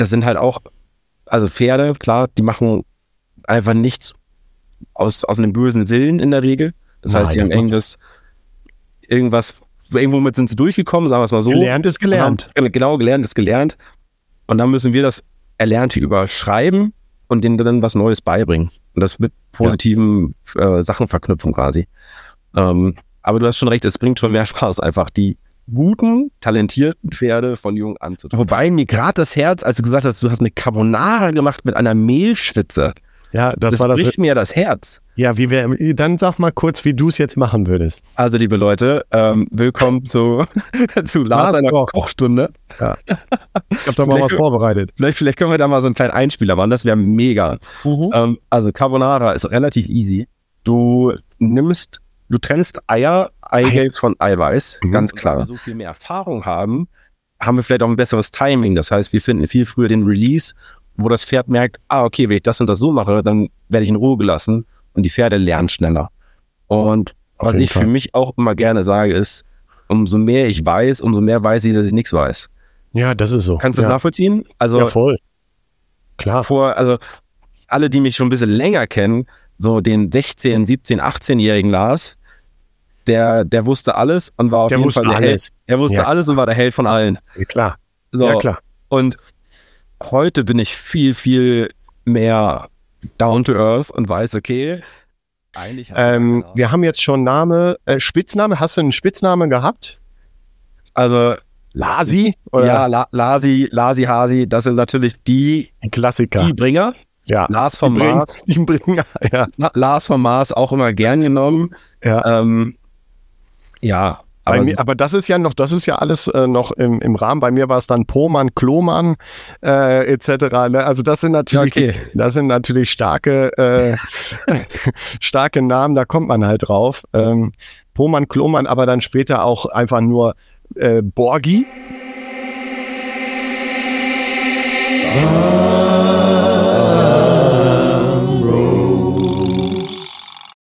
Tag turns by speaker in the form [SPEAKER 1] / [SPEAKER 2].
[SPEAKER 1] das sind halt auch, also Pferde, klar, die machen einfach nichts aus, aus einem bösen Willen in der Regel. Das heißt,
[SPEAKER 2] Nein,
[SPEAKER 1] die
[SPEAKER 2] das
[SPEAKER 1] haben irgendwas, irgendwas, irgendwo mit sind sie durchgekommen, sagen wir es mal so.
[SPEAKER 2] Gelernt ist gelernt.
[SPEAKER 1] Haben, genau, gelernt ist gelernt. Und dann müssen wir das Erlernte überschreiben und denen dann was Neues beibringen. Und das mit positiven äh, Sachen verknüpfen quasi. Ähm, aber du hast schon recht, es bringt schon mehr Spaß, einfach die guten, talentierten Pferde von jung an zu Wobei mir gerade das Herz, als du gesagt hast, du hast eine Carbonara gemacht mit einer Mehlschwitze.
[SPEAKER 2] Ja, das,
[SPEAKER 1] Das,
[SPEAKER 2] war das.
[SPEAKER 1] bricht mir das Herz.
[SPEAKER 2] Ja, wie wir, dann sag mal kurz, wie du es jetzt machen würdest.
[SPEAKER 1] Also, liebe Leute, ähm, willkommen zu, zu Lars einer
[SPEAKER 2] Koch.
[SPEAKER 1] Kochstunde.
[SPEAKER 2] Ich habe da mal was vorbereitet.
[SPEAKER 1] Vielleicht, vielleicht können wir da mal so einen kleinen Einspieler machen, das wäre mega. Ähm, also Carbonara ist relativ easy. Du nimmst, du trennst Eier, Eigelb von Eiweiß,
[SPEAKER 2] Mhm.
[SPEAKER 1] ganz klar. Wenn wir so viel mehr Erfahrung haben, haben wir vielleicht auch ein besseres Timing. Das heißt, wir finden viel früher den Release, wo das Pferd merkt, ah, okay, wenn ich das und das so mache, dann werde ich in Ruhe gelassen und die Pferde lernen schneller. Und
[SPEAKER 2] Auf
[SPEAKER 1] was ich
[SPEAKER 2] Fall.
[SPEAKER 1] für mich auch immer gerne sage, ist, umso mehr ich weiß, umso mehr weiß ich, dass ich nichts weiß.
[SPEAKER 2] Ja, das ist so.
[SPEAKER 1] Kannst du
[SPEAKER 2] ja.
[SPEAKER 1] das nachvollziehen? Also
[SPEAKER 2] Ja, voll. Klar.
[SPEAKER 1] vor, also alle, die mich schon ein bisschen länger kennen, so den 16, 17, 18-jährigen Lars, der, der wusste alles und war auf
[SPEAKER 2] Der
[SPEAKER 1] jeden Fall der
[SPEAKER 2] alles.
[SPEAKER 1] Held. Er wusste
[SPEAKER 2] Ja.
[SPEAKER 1] alles und war der Held von allen.
[SPEAKER 2] Ja, klar.
[SPEAKER 1] So.
[SPEAKER 2] Ja, klar.
[SPEAKER 1] Und heute bin ich viel, viel mehr down to earth und weiß, okay, eigentlich
[SPEAKER 2] Ähm, wir haben jetzt schon Name, äh, Spitzname. Hast du einen Spitzname gehabt?
[SPEAKER 1] also
[SPEAKER 2] Lasi? Oder
[SPEAKER 1] ja, La Lasi, Lasi, Hasi, das sind natürlich die,
[SPEAKER 2] Klassiker.
[SPEAKER 1] die Bringer.
[SPEAKER 2] ja.
[SPEAKER 1] Lars vom Mars,
[SPEAKER 2] Die bringen, ja.
[SPEAKER 1] La- Lars vom Mars auch immer gern genommen.
[SPEAKER 2] ja.
[SPEAKER 1] Ähm, ja, aber,
[SPEAKER 2] mir, aber, das ist ja noch, das ist ja alles äh, noch im, im, Rahmen. Bei mir war es dann Pomann, Klomann äh, etc. Ne? Also das sind natürlich,
[SPEAKER 1] okay.
[SPEAKER 2] das sind natürlich starke, äh, starke Namen. Da kommt man halt drauf. Ähm, Pomann, Klomann, aber dann später auch einfach nur äh, Borgi. Ah.